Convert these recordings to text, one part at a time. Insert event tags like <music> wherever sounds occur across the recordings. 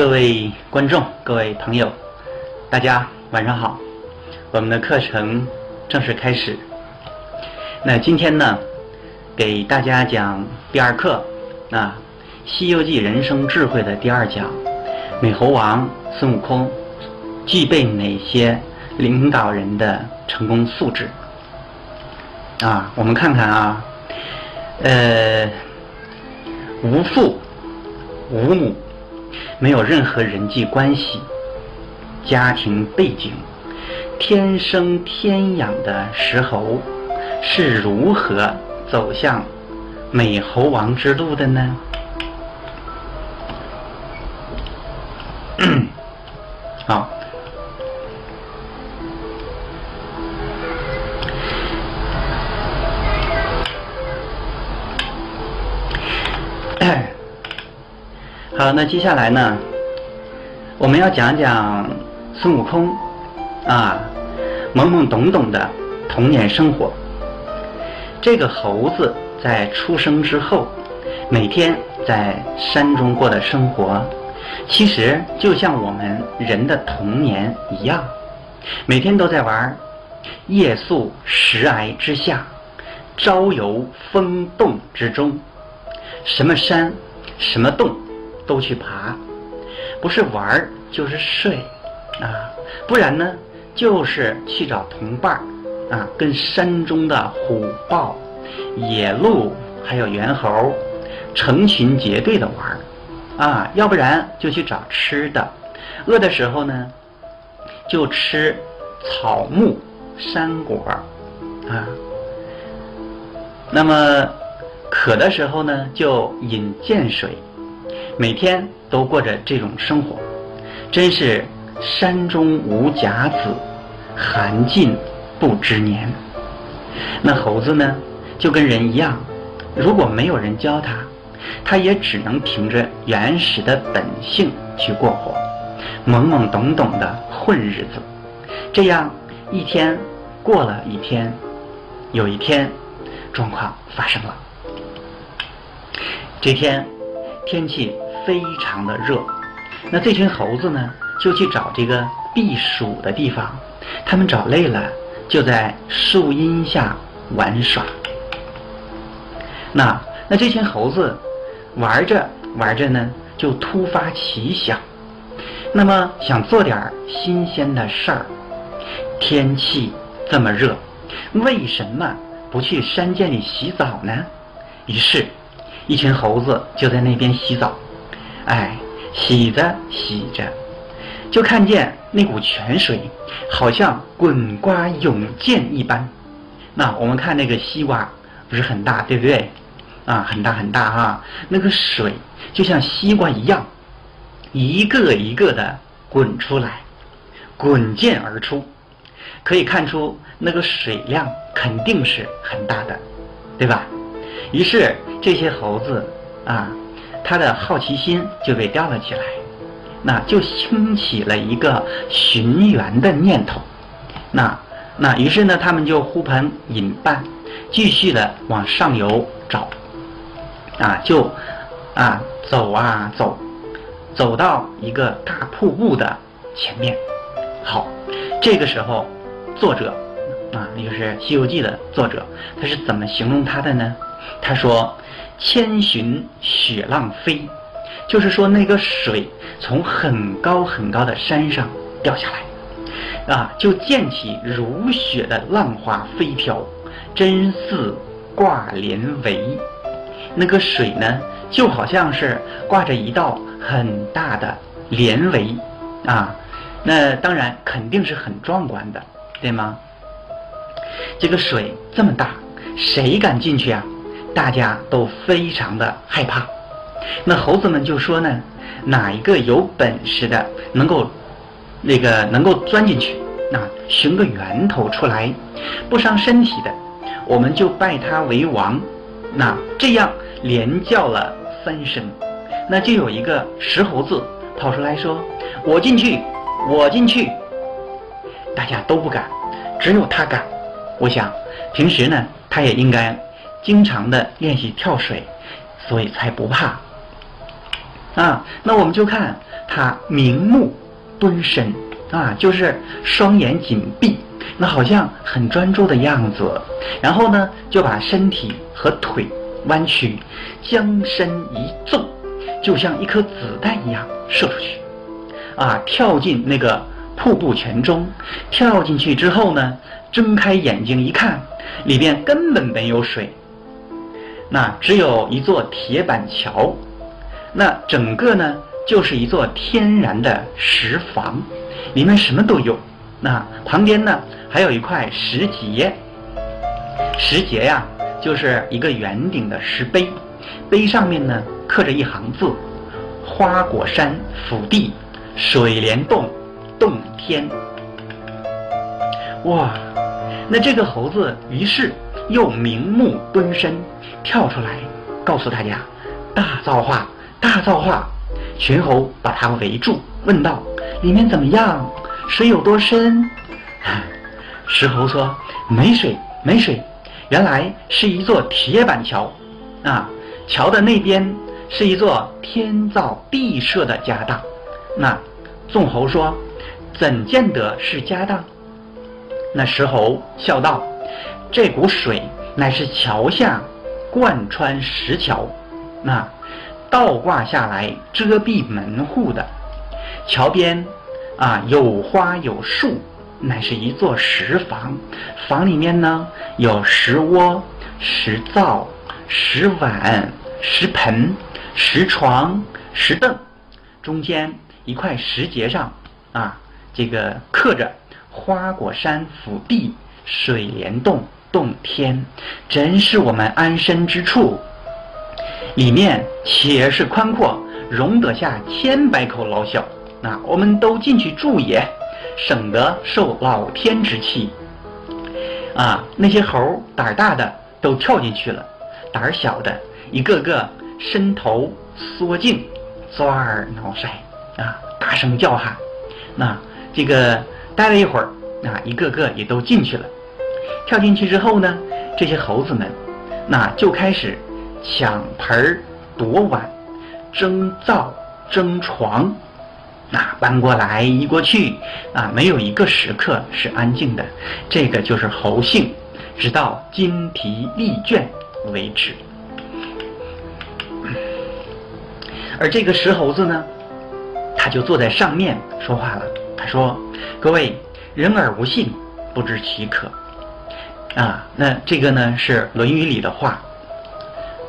各位观众、各位朋友，大家晚上好。我们的课程正式开始。那今天呢，给大家讲第二课啊，《西游记》人生智慧的第二讲，美猴王孙悟空具备哪些领导人的成功素质？啊，我们看看啊，呃，无父无母，没有任何人际关系、家庭背景，天生天养的石猴是如何走向美猴王之路的呢？好。<coughs> 好，那接下来呢，我们要讲讲孙悟空啊，懵懵懂懂的童年生活。这个猴子在出生之后，每天在山中过的生活，其实就像我们人的童年一样，每天都在玩夜宿石崖之下，朝游风洞之中，什么山，什么洞。都去爬，不是玩儿就是睡，啊，不然呢就是去找同伴儿，啊，跟山中的虎豹、野鹿还有猿猴成群结队的玩儿，啊，要不然就去找吃的，饿的时候呢就吃草木山果，啊，那么渴的时候呢就饮涧水。每天都过着这种生活，真是山中无甲子，寒尽不知年。那猴子呢，就跟人一样，如果没有人教他，他也只能凭着原始的本性去过活，懵懵懂懂的混日子。这样一天过了一天，有一天，状况发生了。这天天气。非常的热，那这群猴子呢，就去找这个避暑的地方。他们找累了，就在树荫下玩耍。那那这群猴子玩着玩着呢，就突发奇想，那么想做点新鲜的事儿。天气这么热，为什么不去山涧里洗澡呢？于是，一群猴子就在那边洗澡。哎，洗着洗着，就看见那股泉水，好像滚瓜涌溅一般。那我们看那个西瓜，不是很大，对不对？啊，很大很大哈。那个水就像西瓜一样，一个一个的滚出来，滚溅而出，可以看出那个水量肯定是很大的，对吧？于是这些猴子啊。他的好奇心就被吊了起来，那就兴起了一个寻源的念头。那那于是呢，他们就呼朋引伴，继续的往上游找。啊，就啊走啊走，走到一个大瀑布的前面。好，这个时候，作者啊，也就是《西游记》的作者，他是怎么形容他的呢？他说。千寻雪浪飞，就是说那个水从很高很高的山上掉下来，啊，就溅起如雪的浪花飞飘，真似挂帘帷。那个水呢，就好像是挂着一道很大的帘帷，啊，那当然肯定是很壮观的，对吗？这个水这么大，谁敢进去啊？大家都非常的害怕，那猴子们就说呢：“哪一个有本事的，能够那个能够钻进去，那寻个源头出来，不伤身体的，我们就拜他为王。”那这样连叫了三声，那就有一个石猴子跑出来说：“我进去，我进去。”大家都不敢，只有他敢。我想平时呢，他也应该。经常的练习跳水，所以才不怕。啊，那我们就看他明目蹲身啊，就是双眼紧闭，那好像很专注的样子。然后呢，就把身体和腿弯曲，将身一纵，就像一颗子弹一样射出去，啊，跳进那个瀑布泉中。跳进去之后呢，睁开眼睛一看，里边根本没有水，那只有一座铁板桥。那整个呢，就是一座天然的石房，里面什么都有。那旁边呢，还有一块石碣，石碣呀，就是一个圆顶的石碑，碑上面呢刻着一行字：“花果山福地，水帘洞，洞天。”哇，那这个猴子于是又明目敦身，跳出来告诉大家：“大造化。”大造化，群猴把他围住，问道：“里面怎么样？水有多深？” <laughs> 石猴说：“没水，没水。原来是一座铁板桥，啊，桥的那边是一座天造地设的家当。”那众猴说：“怎见得是家当？”那石猴笑道：“这股水乃是桥下贯穿石桥，那。”倒挂下来遮蔽门户的桥边，啊，有花有树，乃是一座石房。房里面呢，有石窝、石灶、石碗、石盆、石床、石凳，中间一块石碣上，啊，这个刻着“花果山福地，水帘洞洞天”，真是我们安身之处。里面且是宽阔，容得下千百口老小。那我们都进去住也，省得受老天之气。啊，那些猴胆大的都跳进去了，胆小的一个个伸头缩颈，抓耳挠腮，啊，大声叫喊。那这个待了一会儿，那一个个也都进去了。跳进去之后呢，这些猴子们，那就开始。抢盆儿夺碗，争灶争床，那搬过来移过去，啊，没有一个时刻是安静的。这个就是猴性，直到筋疲力倦为止。而这个石猴子呢，他就坐在上面说话了。他说：“各位，人而无信，不知其可。”啊，那这个呢是《论语》里的话。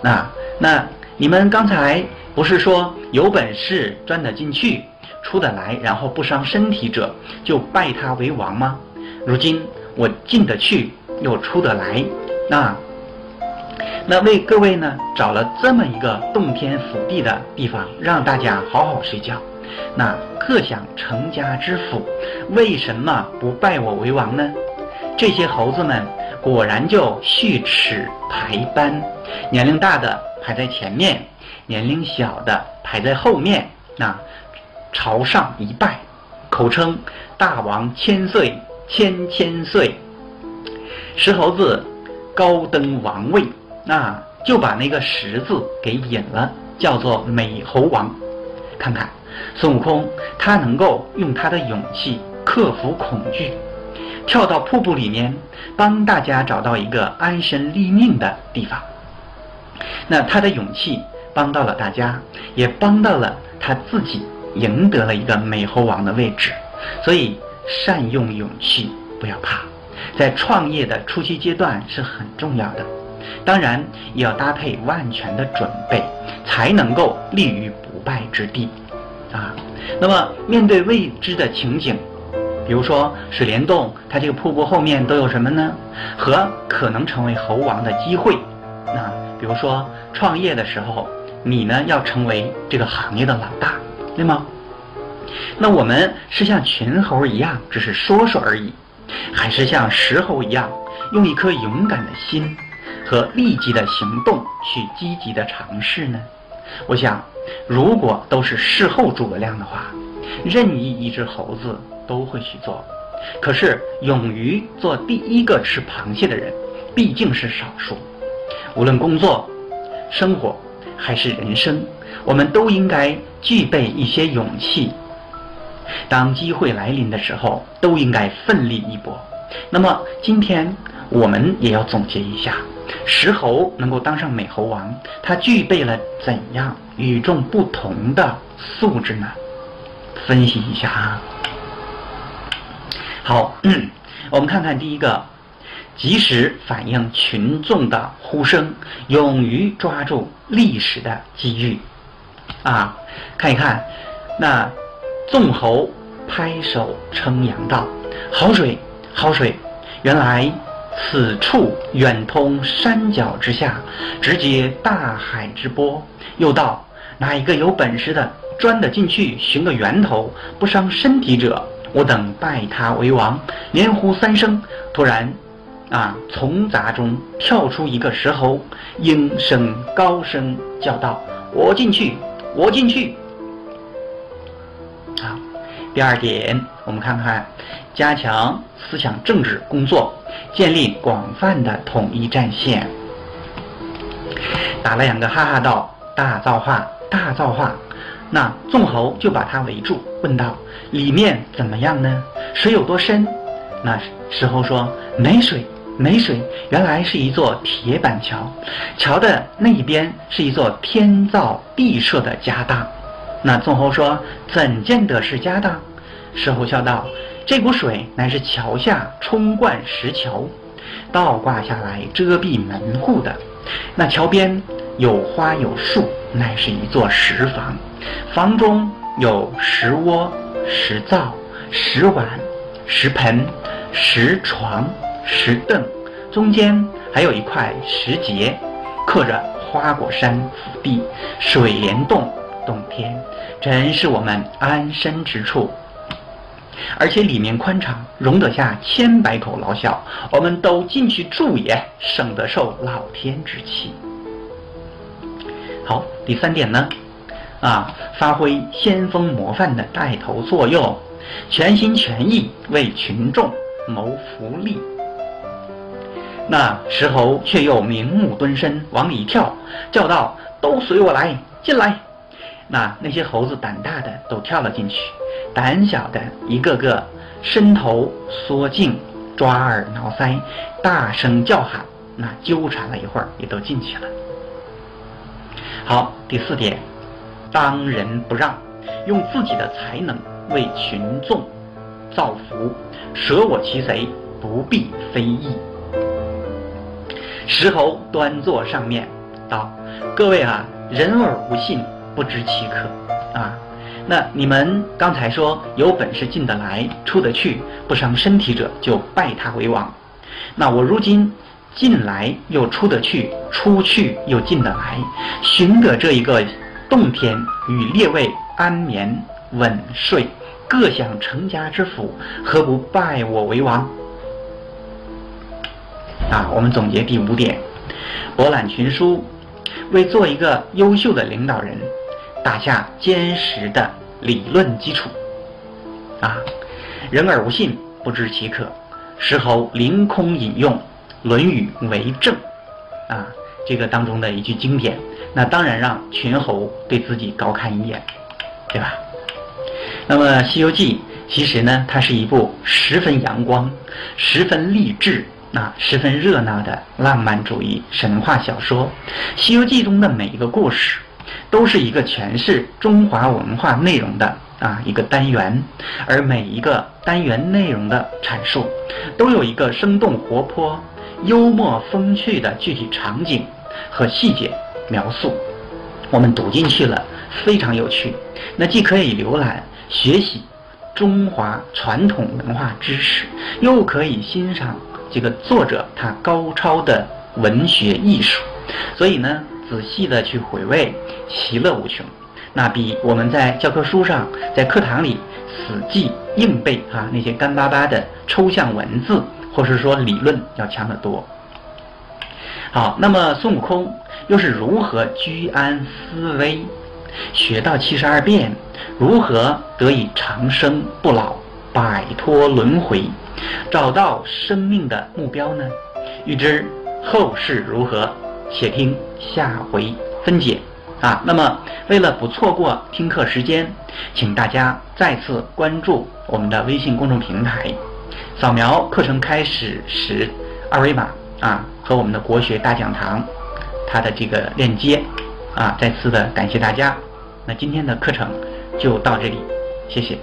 那那你们刚才不是说有本事钻得进去、出得来，然后不伤身体者就拜他为王吗？如今我进得去又出得来，那那为各位呢找了这么一个洞天福地的地方，让大家好好睡觉。那各享成家之福，为什么不拜我为王呢？这些猴子们。果然就序齿排班，年龄大的排在前面，年龄小的排在后面。那朝上一拜，口称大王千岁千千岁。石猴子高登王位，那就把那个石字给引了，叫做美猴王。看看孙悟空，他能够用他的勇气克服恐惧。跳到瀑布里面，帮大家找到一个安身立命的地方。那他的勇气帮到了大家，也帮到了他自己，赢得了一个美猴王的位置。所以，善用勇气，不要怕，在创业的初期阶段是很重要的。当然，也要搭配万全的准备，才能够立于不败之地。啊，那么面对未知的情景。比如说水帘洞，它这个瀑布后面都有什么呢？和可能成为猴王的机会。那比如说创业的时候，你呢要成为这个行业的老大，对吗？那我们是像群猴一样，只是说说而已，还是像石猴一样，用一颗勇敢的心和立即的行动去积极的尝试呢？我想，如果都是事后诸葛亮的话，任意一只猴子。都会去做，可是勇于做第一个吃螃蟹的人，毕竟是少数。无论工作、生活，还是人生，我们都应该具备一些勇气。当机会来临的时候，都应该奋力一搏。那么今天我们也要总结一下，石猴能够当上美猴王，他具备了怎样与众不同的素质呢？分析一下啊。好，<clears throat> 我们看看第一个，及时反映群众的呼声，勇于抓住历史的机遇。啊，看一看，那纵猴拍手称扬道：“好水，好水！原来此处远通山脚之下，直接大海之波。”又道：“哪一个有本事的，钻得进去寻个源头，不伤身体者，我等拜他为王。”连呼三声，突然，啊，从杂中跳出一个石猴，应声高声叫道：“我进去！”我进去。好，第二点，我们看看，加强思想政治工作，建立广泛的统一战线。打了两个哈哈道：“大造化，大造化！”那众猴就把他围住，问道：“里面怎么样呢？水有多深？”那石猴说：“没水。”没水，原来是一座铁板桥，桥的那一边是一座天造地设的家当。那众猴说：“怎见得是家当？”石猴笑道：“这股水乃是桥下冲灌石桥，倒挂下来遮蔽门户的。那桥边有花有树，乃是一座石房，房中有石窝、石灶、石碗、石盆、石床。”石凳，中间还有一块石碣，刻着花果山福地，水帘洞洞天，真是我们安身之处。而且里面宽敞，容得下千百口老小，我们都进去住也，省得受老天之气。好，第三点呢，啊，发挥先锋模范的带头作用，全心全意为群众谋福利。那石猴却又明目蹲身往里跳，叫道：“都随我来，进来！”那那些猴子胆大的都跳了进去，胆小的一个个伸头缩颈，抓耳挠腮，大声叫喊。那纠缠了一会儿，也都进去了。好，第四点，当仁不让，用自己的才能为群众造福，舍我其谁，不必非议。石猴端坐上面，道：“各位啊，人而无信，不知其可啊。那你们刚才说有本事进得来、出得去，不伤身体者，就拜他为王。那我如今进来又出得去，出去又进得来，寻得这一个洞天，与列位安眠稳睡，各享成家之福，何不拜我为王？”啊，我们总结第五点，博览群书，为做一个优秀的领导人打下坚实的理论基础。啊，人而无信，不知其可。石猴凌空引用《论语》为证。啊，这个当中的一句经典，那当然让群猴对自己高看一眼，对吧？那么《西游记》其实呢，它是一部十分阳光、十分励志。啊十分热闹的浪漫主义神话小说，《西游记》中的每一个故事，都是一个诠释中华文化内容的啊一个单元，而每一个单元内容的阐述，都有一个生动活泼、幽默风趣的具体场景和细节描述，我们读进去了，非常有趣。那既可以浏览学习中华传统文化知识，又可以欣赏。这个作者他高超的文学艺术，所以呢，仔细的去回味，其乐无穷。那比我们在教科书上、在课堂里死记硬背啊那些干巴巴的抽象文字，或是说理论要强得多。好，那么孙悟空又是如何居安思危，学到七十二变，如何得以长生不老，摆脱轮回？找到生命的目标呢？欲知后事如何，且听下回分解。啊。那么为了不错过听课时间，请大家再次关注我们的微信公众平台，扫描课程开始时二维码啊和我们的国学大讲堂它的这个链接啊。再次的感谢大家，那今天的课程就到这里，谢谢。